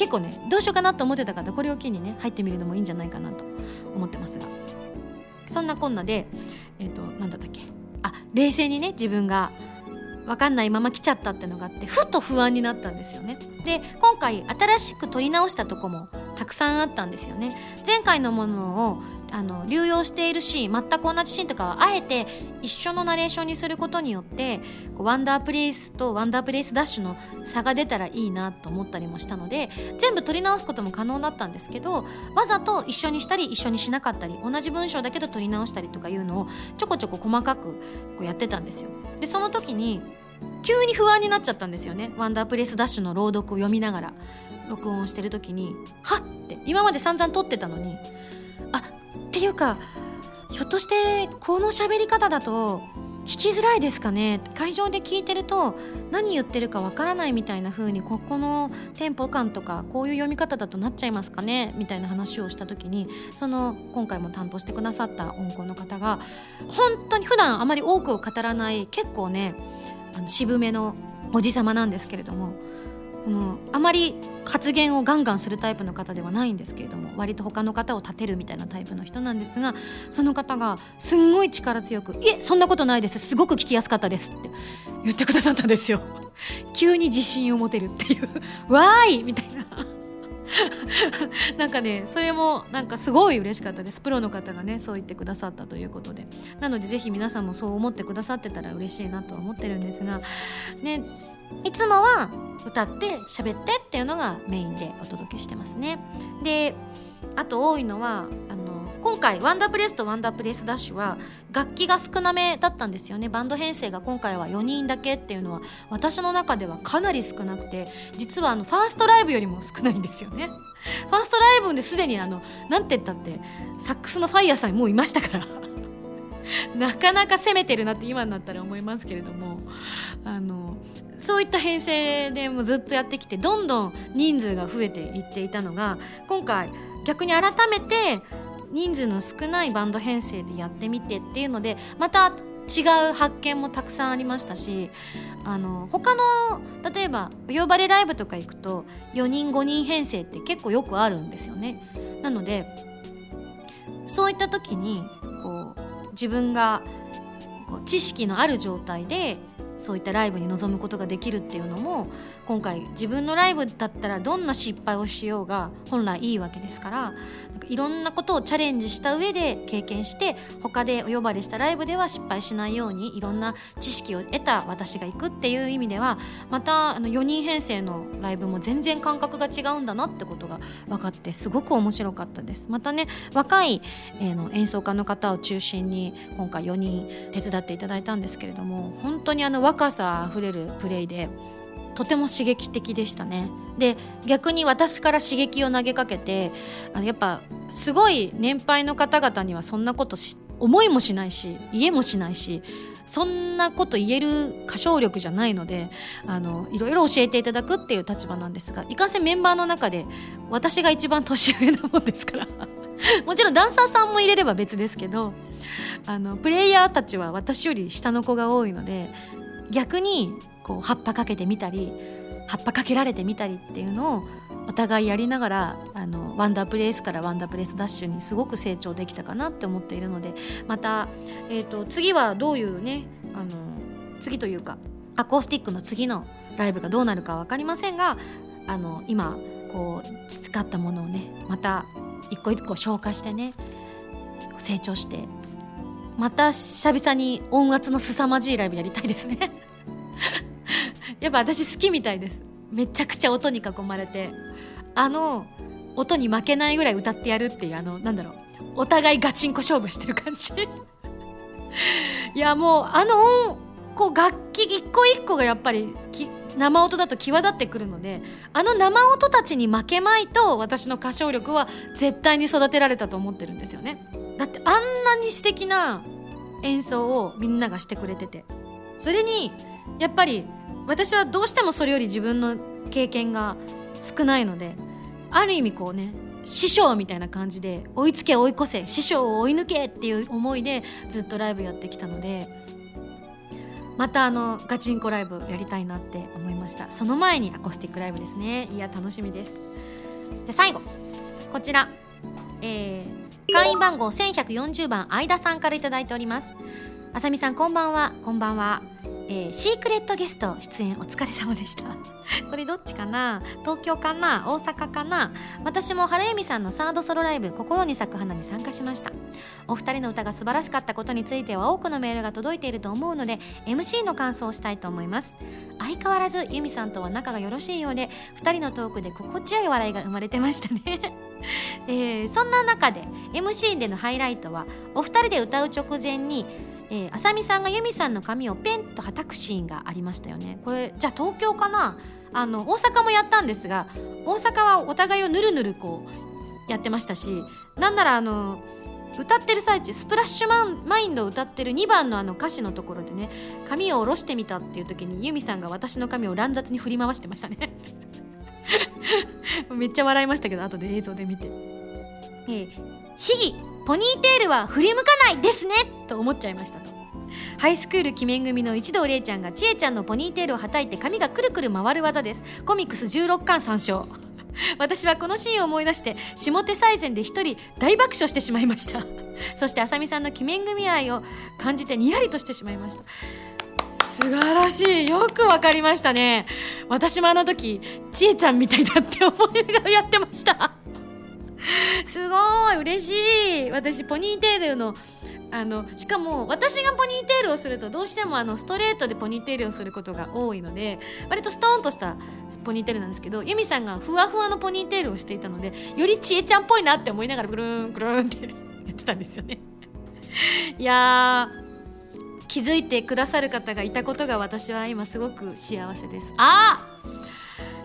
結構ねどうしようかなと思ってた方これを機にね入ってみるのもいいんじゃないかなと思ってますが。そんなこんなでえっ、ー、と何だったっけ？あ冷静にね自分が分かんないまま来ちゃったってのがあってふと不安になったんですよね。で今回新しく撮り直したとこもたくさんあったんですよね。前回のものをあの流用しているシーン全く同じシーンとかはあえて一緒のナレーションにすることによってこうワンダープレイスとワンダープレイスダッシュの差が出たらいいなと思ったりもしたので全部撮り直すことも可能だったんですけどわざと一緒にしたり一緒にしなかったり同じ文章だけど撮り直したりとかいうのをちょこちょこ細かくこうやってたんですよ。でその時に急に不安になっちゃったんですよね。ワンダープレイスダッシュの朗読を読みながら。録音をしてる時にはっって今まで散々撮ってたのにあっていうかひょっとしてこの喋り方だと聞きづらいですかね？会場で聞いてると何言ってるかわからないみたいな風にここのテンポ感とかこういう読み方だとなっちゃいますかね？みたいな話をした時にその今回も担当してくださった音工の方が本当に普段あまり多くを語らない結構ねあの渋めのおじ様なんですけれども、うん、あまり発言をガンガンするタイプの方ではないんですけれども割と他の方を立てるみたいなタイプの人なんですがその方がすんごい力強く「いえそんなことないですすごく聞きやすかったです」って言ってくださったんですよ。<laughs> 急に自信を持てるっていう「<laughs> わーい!」みたいな。<laughs> なんかねそれもなんかすごい嬉しかったですプロの方がねそう言ってくださったということでなのでぜひ皆さんもそう思ってくださってたら嬉しいなとは思ってるんですがねいつもは歌って喋ってっていうのがメインでお届けしてますね。であと多いのはあの今回ワンダープレスとワンダープレスダッシュは楽器が少なめだったんですよね。バンド編成が今回は4人だけっていうのは私の中ではかなり少なくて実はあのファーストライブよりも少ないんですよね。ファーストライブですでにあのなんて言ったってサックスのファイヤーさんもういましたから。<laughs> なかなか攻めてるなって今になったら思いますけれどもあのそういった編成でもずっとやってきてどんどん人数が増えていっていたのが今回逆に改めて人数の少ないバンド編成でやってみてっていうのでまた違う発見もたくさんありましたしあの他の例えば呼ばれライブとか行くと4人5人編成って結構よくあるんですよね。なのでそういった時にこう自分がこう知識のある状態でそういったライブに臨むことができるっていうのも今回自分のライブだったらどんな失敗をしようが本来いいわけですからいろんなことをチャレンジした上で経験して他でお呼ばれしたライブでは失敗しないようにいろんな知識を得た私が行くっていう意味ではまたあの4人編成のライブも全然感覚が違うんだなってことが分かってすごく面白かったです。またね若い、えー、の演奏家の方を中心に今回4人手伝っていただいたんですけれども本当にあの若さあふれるプレイでとても刺激的でしたね。で逆に私から刺激を投げかけてあのやっぱすごい年配の方々にはそんなこと思いもしないし言えもしないしそんなこと言える歌唱力じゃないのであのいろいろ教えていただくっていう立場なんですがいかんせんメンバーの中で私が一番年上なもんですから <laughs> もちろんダンサーさんも入れれば別ですけどあのプレイヤーたちは私より下の子が多いので逆にこう葉っぱかけてみたり葉っぱかけられてみたりっていうのをお互いやりながらあのワンダープレイスからワンダープレイスダッシュにすごく成長できたかなって思っているのでまた、えーと、次はどういうねあの次というかアコースティックの次のライブがどうなるか分かりませんがあの今こう培ったものをねまた一個一個消化してね成長してまた久々に音圧の凄まじいライブやりたいですね。<laughs> やっぱ私好きみたいです。めちゃくちゃ音に囲まれて。あの音に負けないぐらい歌ってやるっていうあのなんだろう。お互いガチンコ勝負してる感じ。<laughs> いやもうあのこう楽器一個一個がやっぱり生音だと際立ってくるのであの生音たちに負けまいと私の歌唱力は絶対に育てられたと思ってるんですよね。だってあんなに素敵な演奏をみんながしてくれてて。それにやっぱり私はどうしてもそれより自分の経験が少ないのである意味こうね師匠みたいな感じで追いつけ追い越せ師匠を追い抜けっていう思いでずっとライブやってきたのでまたあのガチンコライブやりたいなって思いました。その前にアコースティックライブですね。いや楽しみです。で最後。こちら。えー、会員番号1140番相田さんから頂いております。あさみさんこんばんは。こんばんは。えー、シークレットゲスト出演お疲れ様でした。<laughs> これどっちかな？東京かな？大阪かな？私も原由美さんのサードソロライブ「心に咲く花」に参加しました。お二人の歌が素晴らしかったことについては多くのメールが届いていると思うので MC の感想をしたいと思います。相変わらず由美さんとは仲がよろしいようで2人のトークで心地よい笑いが生まれてましたね。<laughs> えー、そんな中で MC でのハイライトはお二人で歌う直前にえー、浅見さんが由美さんの髪をペンとはたくシーンがありましたよね。これじゃあ東京かな？あの大阪もやったんですが大阪はお互いをぬるぬるこうやってましたしなんならあの歌ってる最中スプラッシュマンマインドを歌ってる2番のあの歌詞のところでね髪を下ろしてみたっていう時に由美さんが私の髪を乱雑に振り回してましたね。<laughs> めっちゃ笑いましたけど後で映像で見て。えー、ひぎポニーテールは振り向かないですねと思っちゃいましたハイスクール鬼面組の一同礼ちゃんがちえちゃんのポニーテールをはたいて髪がくるくる回る技です。コミックス16巻参照 <laughs> 私はこのシーンを思い出して下手最前で一人大爆笑してしまいました。<laughs> そしてあさみさんの鬼面組愛を感じてにやりとしてしまいました。素晴らしい。よくわかりましたね。私もあの時ちえちゃんみたいだって思いながらやってました。<laughs> すごい嬉しい。私ポニーテールのあのしかも私がポニーテールをするとどうしてもあのストレートでポニーテールをすることが多いので割とストーンとしたポニーテールなんですけどユミさんがふわふわのポニーテールをしていたのでよりちえちゃんっぽいなって思いながらぐるんぐるんって <laughs> やってたんですよね。いや気づいてくださる方がいたことが私は今すごく幸せです。あ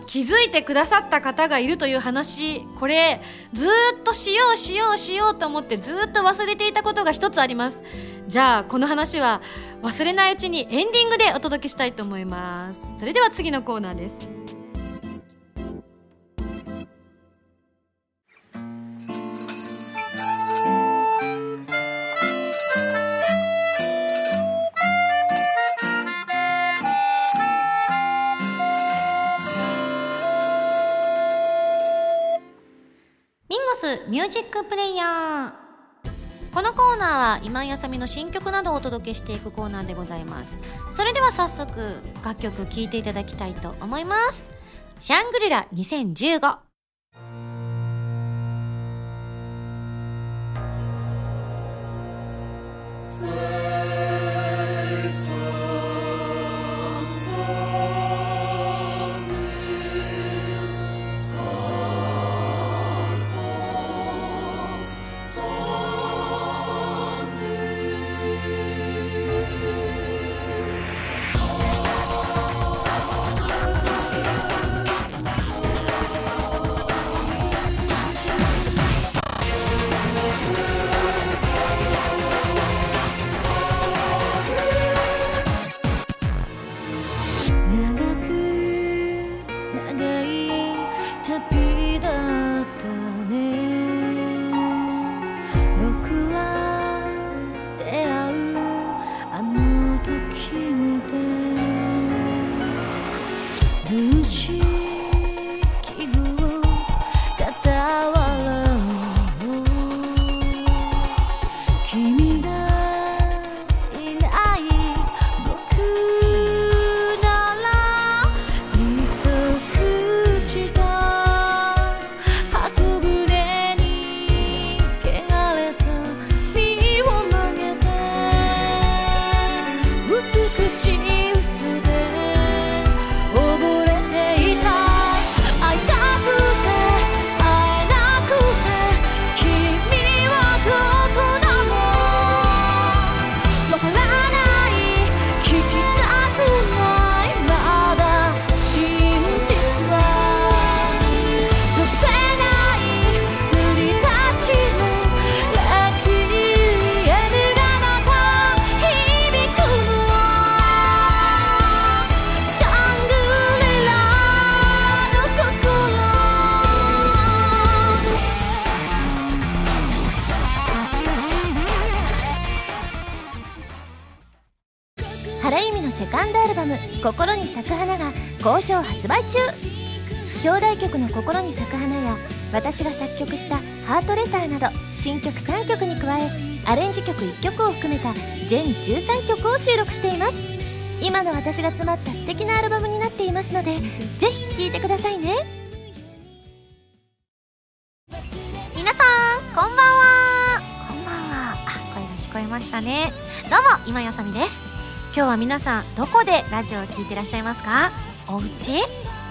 気づいてくださった方がいるという話。これずっとしようしようしようと思ってずっと忘れていたことが一つあります。じゃあこの話は忘れないうちにエンディングでお届けしたいと思います。それでは次のコーナーです。ミュージックプレイヤーこのコーナーは今井あさみの新曲などをお届けしていくコーナーでございます。それでは早速楽曲聴いていただきたいと思います。シャングリラ2015「私が作曲した「ハートレター」など新曲3曲に加えアレンジ曲1曲を含めた全13曲を収録しています。今の私が詰まった素敵なアルバムになっていますのでぜひ聴いてくださいね。皆さんこんばんは。こんばんは。あ声が聞こえましたね。どうも今やさみです。今日は皆さんどこでラジオを聞いてらっしゃいますか？お家？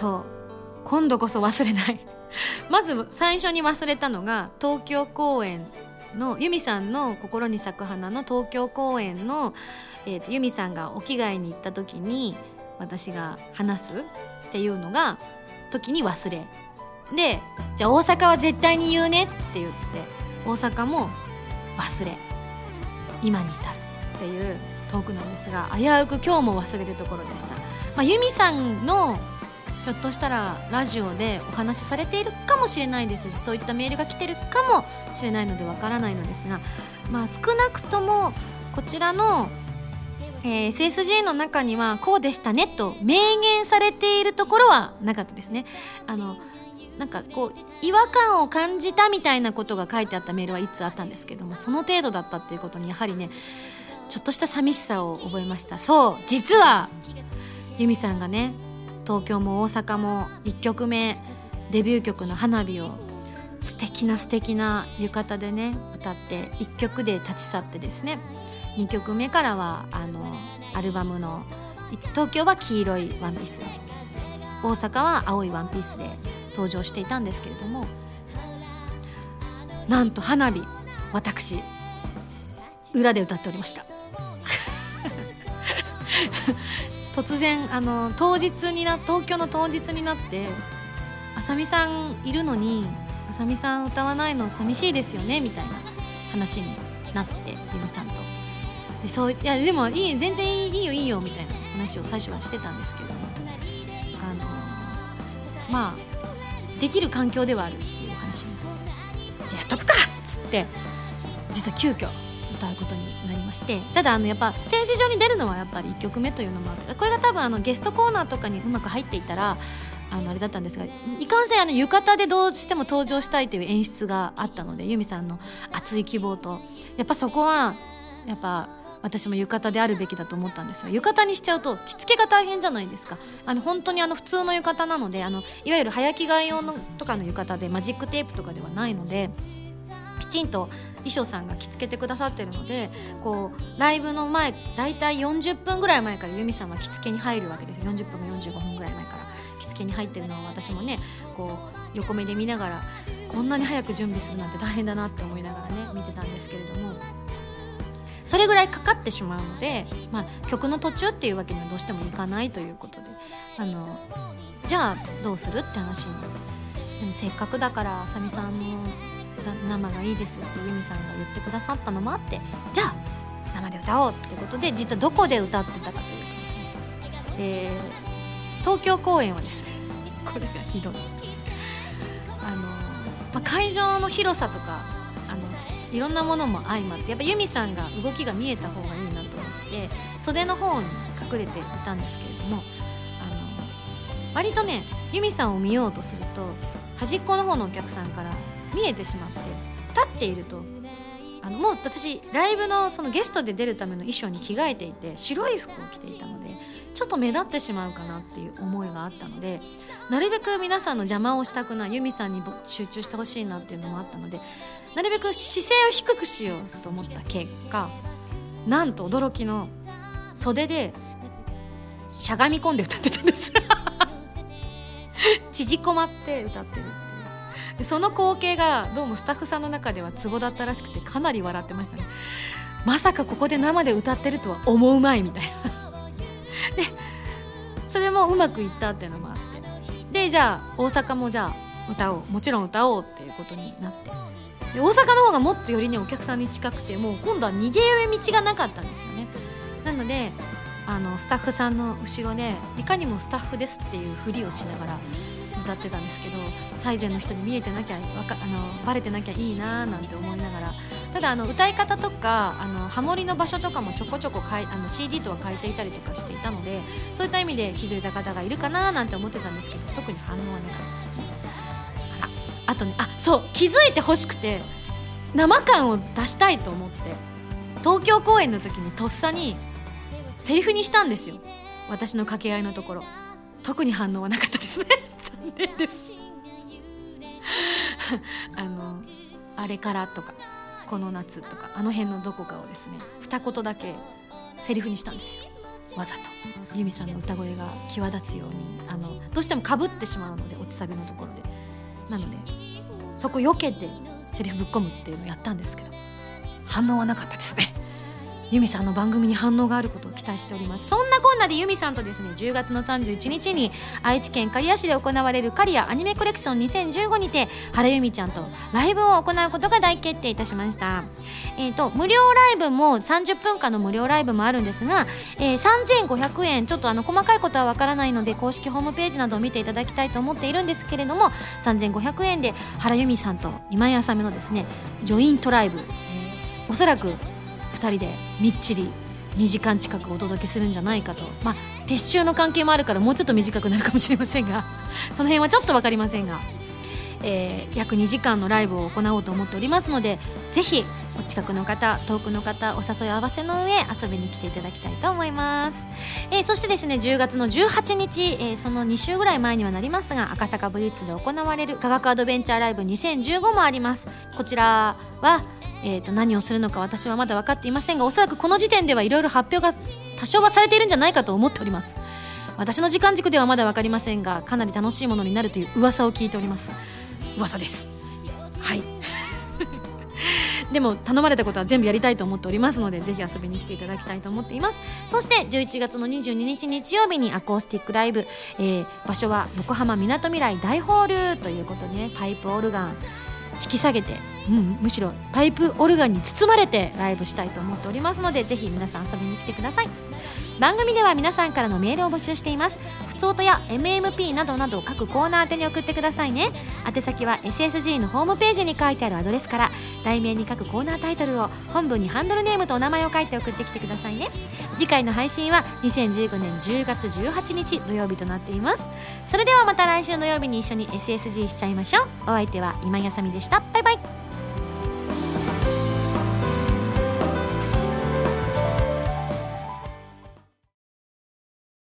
そう。今度こそ忘れない。<laughs> まず最初に忘れたのが東京公演の由美さんの「心に咲く花」の東京公演の、えーと由美さんがお着替えに行った時に私が話すっていうのが時に忘れ。でじゃあ大阪は絶対に言うねって言って大阪も忘れ。今に至るっていうトークなんですが危うく今日も忘れるところでした、まあ、由美さんのひょっとしたらラジオでお話しされているかもしれないですしそういったメールが来てるかもしれないのでわからないのですが、まあ、少なくともこちらの、えー SSG の中にはこうでしたねと明言されているところはなかったですね。あのなんかこう違和感を感じたみたいなことが書いてあったメールはいつあったんですけどもその程度だったっていうことにやはりねちょっとした寂しさを覚えましたそう実は由美さんがね東京も大阪も1曲目デビュー曲の「花火」を素敵な素敵な浴衣でね歌って1曲で立ち去ってですね。2曲目からはあのアルバムの東京は黄色いワンピース。大阪は青いワンピースで登場していたんですけれどもなんと花火私裏で歌っておりました。突然あの当日にな東京の当日になって「あさみさんいるのにあさみさん歌わないの寂しいですよね」みたいな話になってゆみさんと。でそういやでもいい全然いいいいよいいよみたいな話を最初はしてたんですけどあのまあできる環境ではあるっていう話になって。じゃあやっとくかっつって実は急遽歌うことにましてただあのやっぱステージ上に出るのはやっぱり1曲目というのもあってこれが多分あのゲストコーナーとかにうまく入っていたらあのあれだったんですがいかんせんあの浴衣でどうしても登場したいという演出があったので由美さんの熱い希望と。やっぱそこはやっぱ私も浴衣であるべきだと思ったんですが浴衣にしちゃうと着付けが大変じゃないですか。あの本当にあの普通の浴衣なのであのいわゆる早着替え用のとかの浴衣でマジックテープとかではないのでちんと衣装さんが着付けてくださってるのでこうライブの前大体40分ぐらい前から由美さんは着付けに入るわけです40分か45分ぐらい前から着付けに入ってるのを私もねこう横目で見ながらこんなに早く準備するなんて大変だなって思いながらね見てたんですけれども。それぐらいかかってしまうので、まあ、曲の途中っていうわけにはどうしてもいかないということで。あのじゃあどうするって話にでもせっかくだからあさみさんの生がいいですって由美さんが言ってくださったのもあってじゃあ生で歌おうってことで実はどこで歌ってたかというとですね、えー東京公演はですねこれがひどい。あの、まあ、会場の広さとかあのいろんなものも相まってやっぱ由美さんが動きが見えた方がいいなと思って袖の方に隠れていたんですけれどもあの割とね由美さんを見ようとすると端っこの方のお客さんから見えてしまって立っているとあのもう私ライブのそのゲストで出るための衣装に着替えていて白い服を着ていたのでちょっと目立ってしまうかなっていう思いがあったのでなるべく皆さんの邪魔をしたくない由美さんに集中してほしいなっていうのもあったのでなるべく姿勢を低くしようと思った結果なんと驚きの袖でしゃがみ込んで歌ってたんです。<laughs> 縮こまって歌ってる。でその光景がどうもスタッフさんの中ではツボだったらしくてかなり笑ってましたね。まさかここで生で歌ってるとは思うまいみたいな。<laughs> でそれもうまくいったっていうのもあって。でじゃあ大阪もじゃあ歌おうもちろん歌おうっていうことになって。で大阪の方がもっとよりにお客さんに近くてもう今度は逃げ道がなかったんですよね。なのであのスタッフさんの後ろでいかにもスタッフですっていうふりをしながら歌ってたんですけど最前の人に見えてなきゃわかあのバレてなきゃいいななんて思いながら。ただあの歌い方とかあのハモリの場所とかもちょこちょこかいあの CD とは変えていたりとかしていたのでそういった意味で気づいた方がいるかななんて思ってたんですけど特に反応はなかった。ですねああとねあそう気づいてほしくて生感を出したいと思って東京公演の時にとっさにセリフにしたんですよ。私の掛け合いのところ。特に反応はなかったですね。残念です。<laughs> あのあれからとかこの夏とかあの辺のどこかをですね二言だけセリフにしたんですよ。わざと。由美さんの歌声が際立つようにあのどうしてもかぶってしまうので落ちサビのところで。なのでそこ避けてセリフぶっ込むっていうのをやったんですけど反応はなかったですね。由美さんの番組に反応があることを期待しております。そんなこんなで由美さんとですね10月の31日に愛知県刈谷市で行われる刈谷アニメコレクション2015にて原由美ちゃんとライブを行うことが大決定いたしました。えーと無料ライブも30分間の無料ライブもあるんですが、えー3500円ちょっとあの細かいことはわからないので公式ホームページなどを見ていただきたいと思っているんですけれども3500円で原由美さんと今井あさみのですねジョイントライブ、えーおそらく2人でみっちり2時間近くお届けするんじゃないかと。まあ撤収の関係もあるからもうちょっと短くなるかもしれませんが。<laughs> その辺はちょっと分かりませんが、えー約2時間のライブを行おうと思っておりますのでぜひお近くの方遠くの方お誘い合わせの上遊びに来ていただきたいと思います、えーそしてですね10月の18日、えーその2週ぐらい前にはなりますが赤坂ブリッツで行われる科学アドベンチャーライブ2015もあります。こちらはえー、と何をするのか私はまだ分かっていませんがおそらくこの時点ではいろいろ発表が多少はされているんじゃないかと思っております。私の時間軸ではまだ分かりませんがかなり楽しいものになるという噂を聞いております。噂です。はい。<laughs> でも頼まれたことは全部やりたいと思っておりますのでぜひ遊びに来ていただきたいと思っています。そして11月の22日日曜日にアコースティックライブ、えー場所は横浜みなとみらい大ホールということでねパイプオルガン引き下げて、うん、むしろパイプオルガンに包まれてライブしたいと思っておりますのでぜひ皆さん遊びに来てください。番組では皆さんからのメールを募集しています。ふつおとや MMP などなど各コーナー宛てに送ってくださいね。宛先は SSG のホームページに書いてあるアドレスから題名に書くコーナータイトルを本文にハンドルネームとお名前を書いて送ってきてくださいね。次回の配信は2015年10月18日土曜日となっています。それではまた来週土曜日に一緒に SSG しちゃいましょう。お相手は今やさみでした。バイバイ。